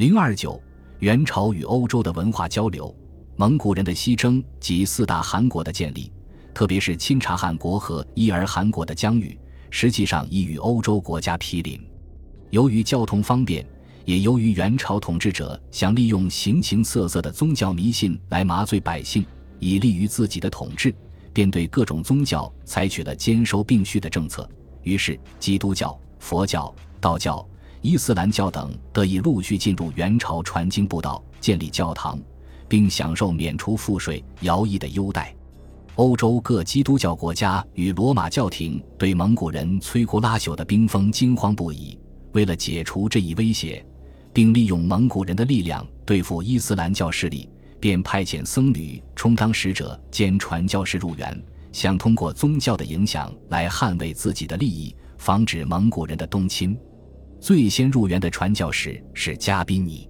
零二九，元朝与欧洲的文化交流，蒙古人的西征及四大汗国的建立，特别是钦察汗国和伊尔汗国的疆域，实际上已与欧洲国家毗邻。由于交通方便，也由于元朝统治者想利用形形色色的宗教迷信来麻醉百姓，以利于自己的统治，便对各种宗教采取了兼收并蓄的政策。于是，基督教、佛教、道教。伊斯兰教等得以陆续进入元朝传经布道、建立教堂，并享受免除赋税、徭役的优待。欧洲各基督教国家与罗马教廷对蒙古人摧枯拉朽的兵锋惊慌不已。为了解除这一威胁，并利用蒙古人的力量对付伊斯兰教势力，便派遣僧侣充当使者兼传教士入园，想通过宗教的影响来捍卫自己的利益，防止蒙古人的东侵。最先入园的传教士是加宾尼。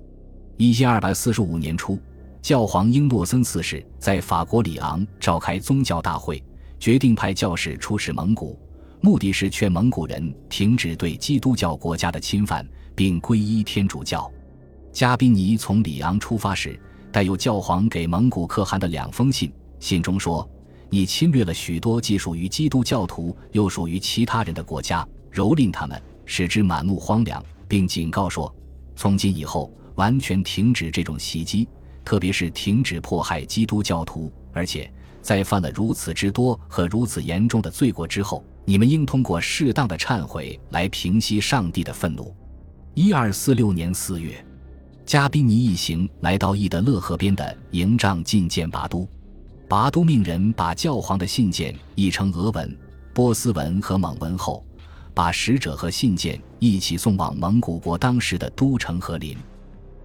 一千二百四十五年初，教皇英诺森四世在法国里昂召开宗教大会，决定派教士出使蒙古，目的是劝蒙古人停止对基督教国家的侵犯，并皈依天主教。加宾尼从里昂出发时，带有教皇给蒙古可汗的两封信，信中说：“你侵略了许多既属于基督教徒又属于其他人的国家，蹂躏他们。”使之满目荒凉，并警告说：“从今以后，完全停止这种袭击，特别是停止迫害基督教徒。而且，在犯了如此之多和如此严重的罪过之后，你们应通过适当的忏悔来平息上帝的愤怒。”一二四六年四月，加宾尼一行来到伊德勒河边的营帐觐见拔都，拔都命人把教皇的信件译成俄文、波斯文和蒙文后。把使者和信件一起送往蒙古国当时的都城和林。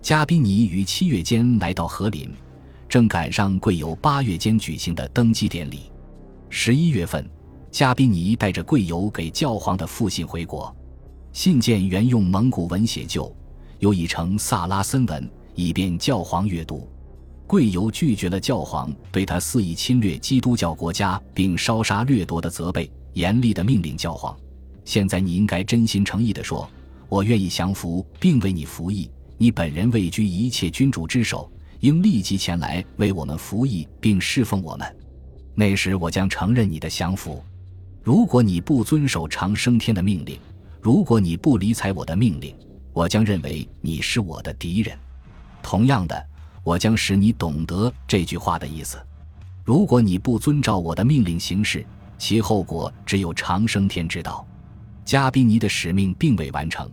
加宾尼于七月间来到和林，正赶上贵由八月间举行的登基典礼。十一月份，加宾尼带着贵由给教皇的复信回国。信件原用蒙古文写就，又译成萨拉森文，以便教皇阅读。贵由拒绝了教皇对他肆意侵略基督教国家并烧杀掠夺的责备，严厉地命令教皇。现在你应该真心诚意地说：“我愿意降服，并为你服役。你本人位居一切君主之首，应立即前来为我们服役，并侍奉我们。那时我将承认你的降服。如果你不遵守长生天的命令，如果你不理睬我的命令，我将认为你是我的敌人。同样的，我将使你懂得这句话的意思。如果你不遵照我的命令行事，其后果只有长生天知道。”加宾尼的使命并未完成，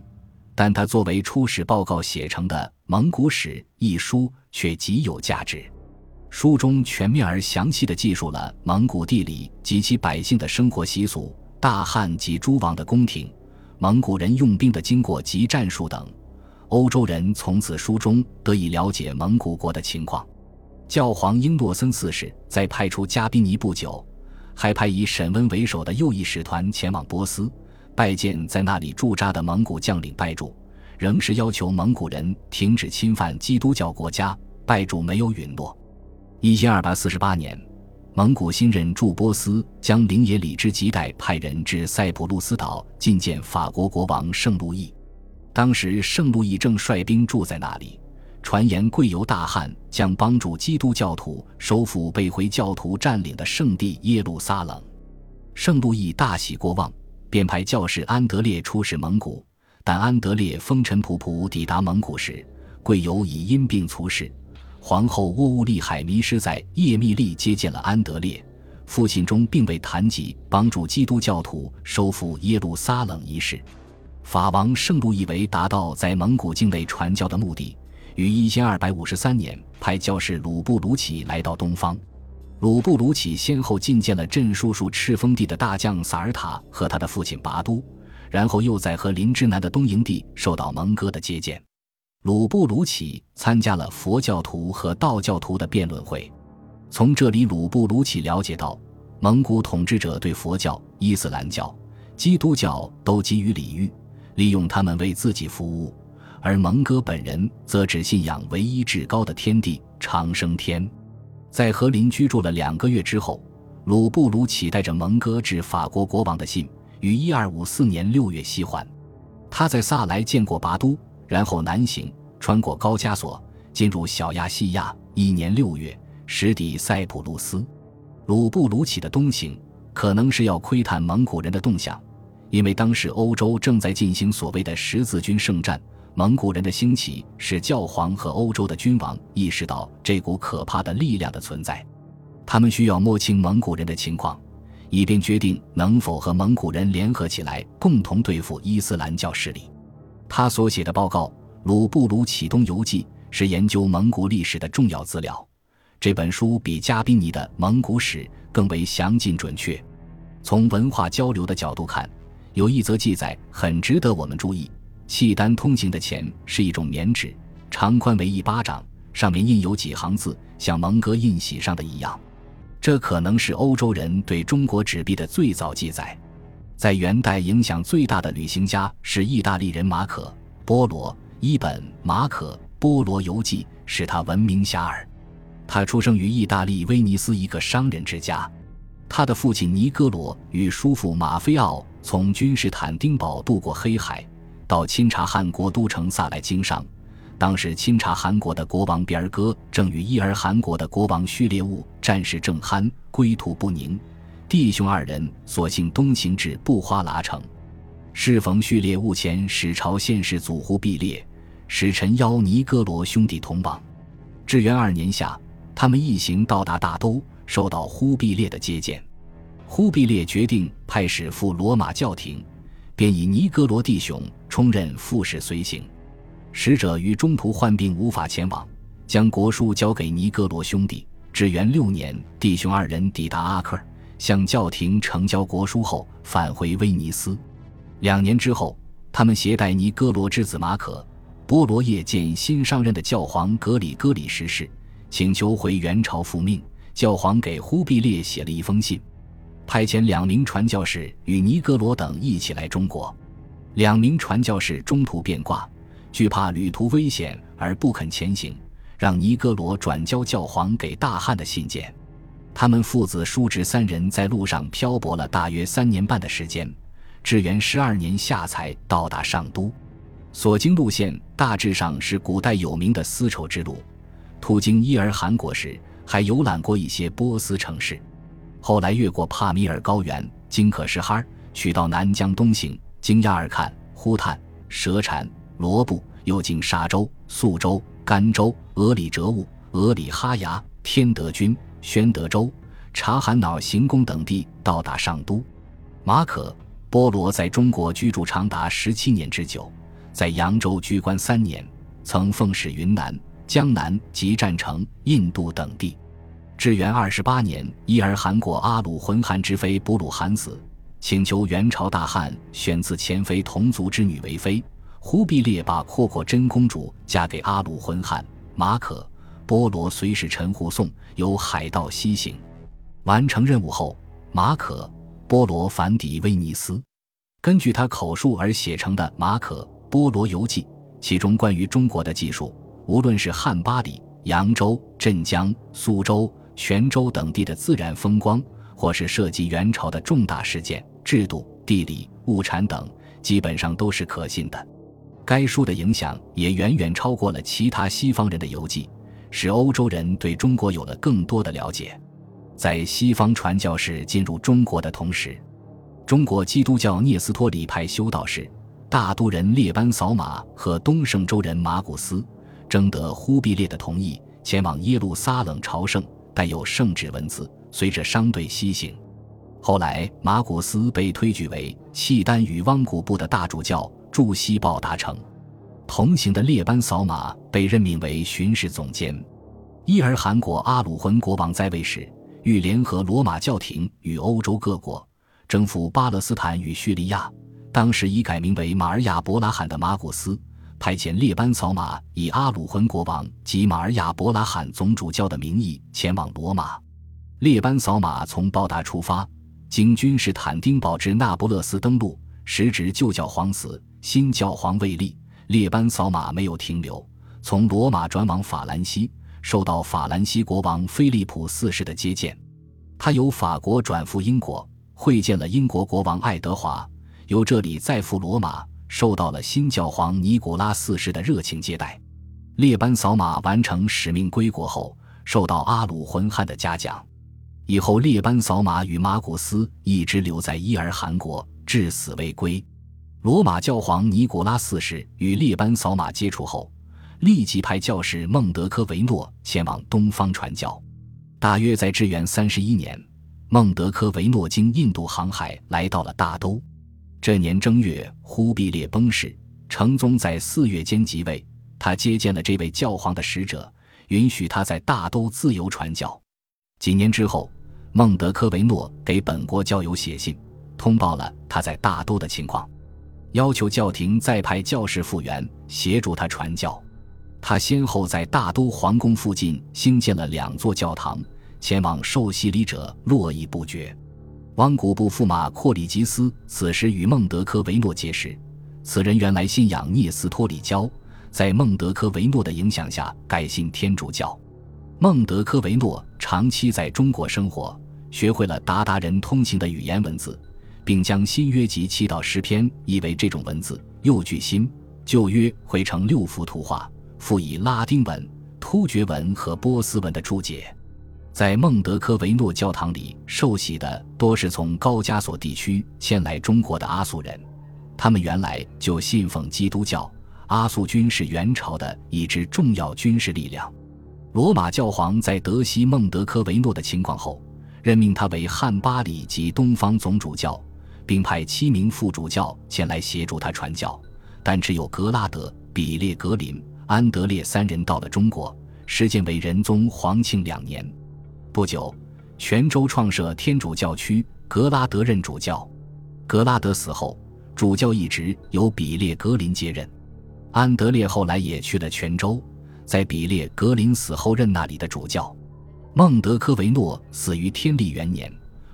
但他作为出使报告写成的《蒙古史》一书却极有价值。书中全面而详细地记述了蒙古地理及其百姓的生活习俗、大汉及诸王的宫廷、蒙古人用兵的经过及战术等。欧洲人从此书中得以了解蒙古国的情况。教皇英诺森四世在派出加宾尼不久，还派以沈温为首的右翼使团前往波斯。拜见在那里驻扎的蒙古将领拜主，仍是要求蒙古人停止侵犯基督教国家。拜主没有允诺。一千二百四十八年，蒙古新任驻波斯将领野里之吉代派人至塞浦路斯岛觐见法国国王圣路易。当时圣路易正率兵住在那里，传言贵由大汗将帮助基督教徒收复被回教徒占领的圣地耶路撒冷。圣路易大喜过望。便派教士安德烈出使蒙古，但安德烈风尘仆仆抵达蒙古时，贵由已因病猝逝。皇后沃乌利海迷失在叶密利接见了安德烈，父亲中并未谈及帮助基督教徒收复耶路撒冷一事。法王圣路易为达到在蒙古境内传教的目的，于一千二百五十三年派教士鲁布鲁奇来到东方。鲁布鲁起先后觐见了镇叔叔赤峰地的大将萨尔塔和他的父亲拔都，然后又在和林之南的东营地受到蒙哥的接见。鲁布鲁起参加了佛教徒和道教徒的辩论会，从这里鲁布鲁起了解到，蒙古统治者对佛教、伊斯兰教、基督教都给予礼遇，利用他们为自己服务，而蒙哥本人则只信仰唯一至高的天地长生天。在和林居住了两个月之后，鲁布鲁起带着蒙哥致法国国王的信，于一二五四年六月西还。他在萨莱见过拔都，然后南行，穿过高加索，进入小亚细亚。一年六月，驶抵塞浦路斯。鲁布鲁起的东行，可能是要窥探蒙古人的动向，因为当时欧洲正在进行所谓的十字军圣战。蒙古人的兴起，使教皇和欧洲的君王意识到这股可怕的力量的存在。他们需要摸清蒙古人的情况，以便决定能否和蒙古人联合起来，共同对付伊斯兰教势力。他所写的报告《鲁布鲁启东游记》是研究蒙古历史的重要资料。这本书比加宾尼的《蒙古史》更为详尽准确。从文化交流的角度看，有一则记载很值得我们注意：契丹通行的钱是一种棉纸，长宽为一巴掌，上面印有几行字，像蒙哥印玺上的一样。这可能是欧洲人对中国纸币的最早记载。在元代，影响最大的旅行家是意大利人马可·波罗。一本《马可·波罗游记》使他闻名遐迩。他出生于意大利威尼斯一个商人之家。他的父亲尼哥罗与叔父马菲奥从君士坦丁堡渡过黑海，到钦察汗国都城萨来经商。当时，钦察汗国的国王比尔哥正与伊尔汗国的国王序列兀战事正酣，归途不宁。弟兄二人索性东行至布花剌城，适逢序列兀前使朝献世祖忽必烈，使臣邀尼哥罗兄弟同往。至元二年夏，他们一行到达大都，受到忽必烈的接见。忽必烈决定派使赴罗马教廷，便以尼哥罗弟兄充任副使随行。使者于中途患病，无法前往，将国书交给尼哥罗兄弟。至元六年，弟兄二人抵达阿克尔。向教廷呈交国书后，返回威尼斯。两年之后，他们携带尼哥罗之子马可·波罗叶见新上任的教皇格里戈里十世，请求回元朝复命。教皇给忽必烈写了一封信，派遣两名传教士与尼哥罗等一起来中国。两名传教士中途变卦，惧怕旅途危险而不肯前行，让尼哥罗转交教皇给大汉的信件。他们父子叔侄三人在路上漂泊了大约三年半的时间，至元十二年夏才到达上都。所经路线大致上是古代有名的丝绸之路。途经伊尔汗国时，还游览过一些波斯城市。后来越过帕米尔高原，经可什哈，取到南疆东行，经亚尔看、呼坦、舌禅、罗布，又经沙州、肃州、甘州、额里哲兀、额里哈牙、天德军。宣德州、察罕脑行宫等地到达上都。马可·波罗在中国居住长达十七年之久，在扬州居官三年，曾奉使云南、江南及占城、印度等地。至元二十八年，伊尔汗国阿鲁浑汗之妃布鲁汗死，请求元朝大汗选自前妃同族之女为妃。忽必烈把阔阔真公主嫁给阿鲁浑汗。马可。波罗随使臣护送，由海盗西行。完成任务后，马可·波罗返抵威尼斯。根据他口述而写成的《马可·波罗游记》，其中关于中国的记述，无论是汉巴里、扬州、镇江、苏州、泉州等地的自然风光，或是涉及元朝的重大事件、制度、地理、物产等，基本上都是可信的。该书的影响也远远超过了其他西方人的游记。使欧洲人对中国有了更多的了解。在西方传教士进入中国的同时，中国基督教聂斯托里派修道士、大都人列班扫马和东胜州人马古斯征得忽必烈的同意，前往耶路撒冷朝圣，带有圣旨文字，随着商队西行。后来，马古斯被推举为契丹与汪古部的大主教，驻西报达城。同行的列班扫马被任命为巡视总监。伊尔汗国阿鲁浑国王在位时，欲联合罗马教廷与欧洲各国征服巴勒斯坦与叙利亚。当时已改名为马尔亚伯拉罕的马古斯派遣列班扫马，以阿鲁浑国王及马尔亚伯拉罕总主教的名义前往罗马。列班扫马从报达出发，经君士坦丁堡至那不勒斯登陆。时值旧教皇死，新教皇未立。列班扫马没有停留，从罗马转往法兰西，受到法兰西国王菲利普四世的接见。他由法国转赴英国，会见了英国国王爱德华，由这里再赴罗马，受到了新教皇尼古拉四世的热情接待。列班扫马完成使命归国后，受到阿鲁浑汗的嘉奖。以后，列班扫马与马古斯一直留在伊尔汗国，至死未归。罗马教皇尼古拉四世与列班扫马接触后，立即派教士孟德科维诺前往东方传教。大约在至元三十一年，孟德科维诺经印度航海来到了大都。这年正月，忽必烈崩逝，成宗在四月间即位。他接见了这位教皇的使者，允许他在大都自由传教。几年之后，孟德科维诺给本国教友写信，通报了他在大都的情况，要求教廷再派教士复员协助他传教。他先后在大都皇宫附近兴建了两座教堂，前往受洗礼者络绎不绝。汪古布驸马阔里吉斯此时与孟德科维诺结识，此人原来信仰聂斯托里教。在孟德科维诺的影响下，改信天主教。孟德科维诺长期在中国生活，学会了鞑靼人通行的语言文字，并将新约及祈祷诗篇译为这种文字，又据新旧约绘成六幅图画，附以拉丁文、突厥文和波斯文的注解。在孟德科维诺教堂里受洗的多是从高加索地区迁来中国的阿苏人，他们原来就信奉基督教。阿速军是元朝的一支重要军事力量。罗马教皇在得悉孟德科维诺的情况后，任命他为汉巴里及东方总主教，并派七名副主教前来协助他传教。但只有格拉德、比列格林、安德烈三人到了中国，时间为仁宗皇庆两年。不久，泉州创设天主教区，格拉德任主教。格拉德死后，主教一职由比列格林接任。安德烈后来也去了泉州，在比列格林死后任那里的主教。孟德科维诺死于天历元年，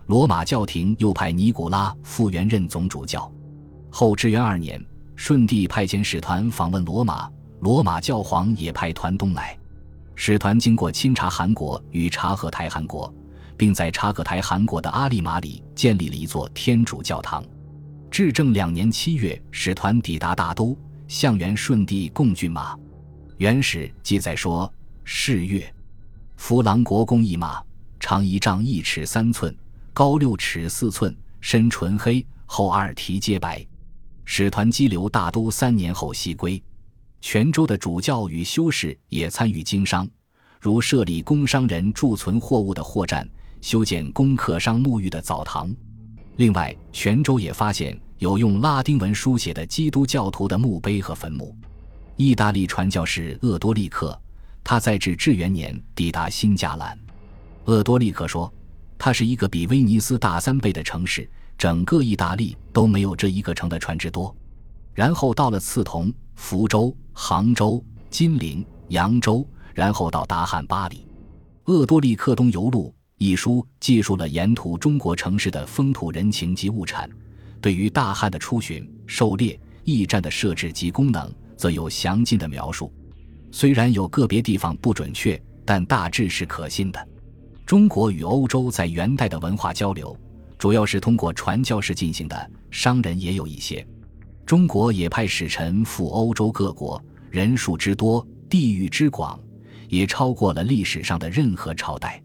罗马教廷又派尼古拉复原任总主教。后至元二年，顺帝派遣使团访问罗马，罗马教皇也派团东来。使团经过钦察汗国与察合台汗国，并在察合台汗国的阿利马里建立了一座天主教堂。至正两年七月，使团抵达大都。向元顺帝贡骏马，元史记载说：是月，弗郎国公一马，长一丈一尺三寸，高六尺四寸，身纯黑，后二蹄皆白。使团羁留大都三年后西归。泉州的主教与修士也参与经商，如设立工商人贮存货物的货站，修建供客商沐浴的澡堂。另外，泉州也发现。有用拉丁文书写的基督教徒的墓碑和坟墓。意大利传教士厄多利克，他在至至元年抵达新加兰。厄多利克说：“它是一个比威尼斯大三倍的城市，整个意大利都没有这一个城的船只多。”然后到了刺桐、福州、杭州、金陵、扬州，然后到达汉巴黎。《厄多利克东游录》一书记述了沿途中国城市的风土人情及物产。对于大汉的出巡、狩猎、驿站的设置及功能，则有详尽的描述。虽然有个别地方不准确，但大致是可信的。中国与欧洲在元代的文化交流，主要是通过传教士进行的，商人也有一些。中国也派使臣赴欧洲各国，人数之多、地域之广，也超过了历史上的任何朝代。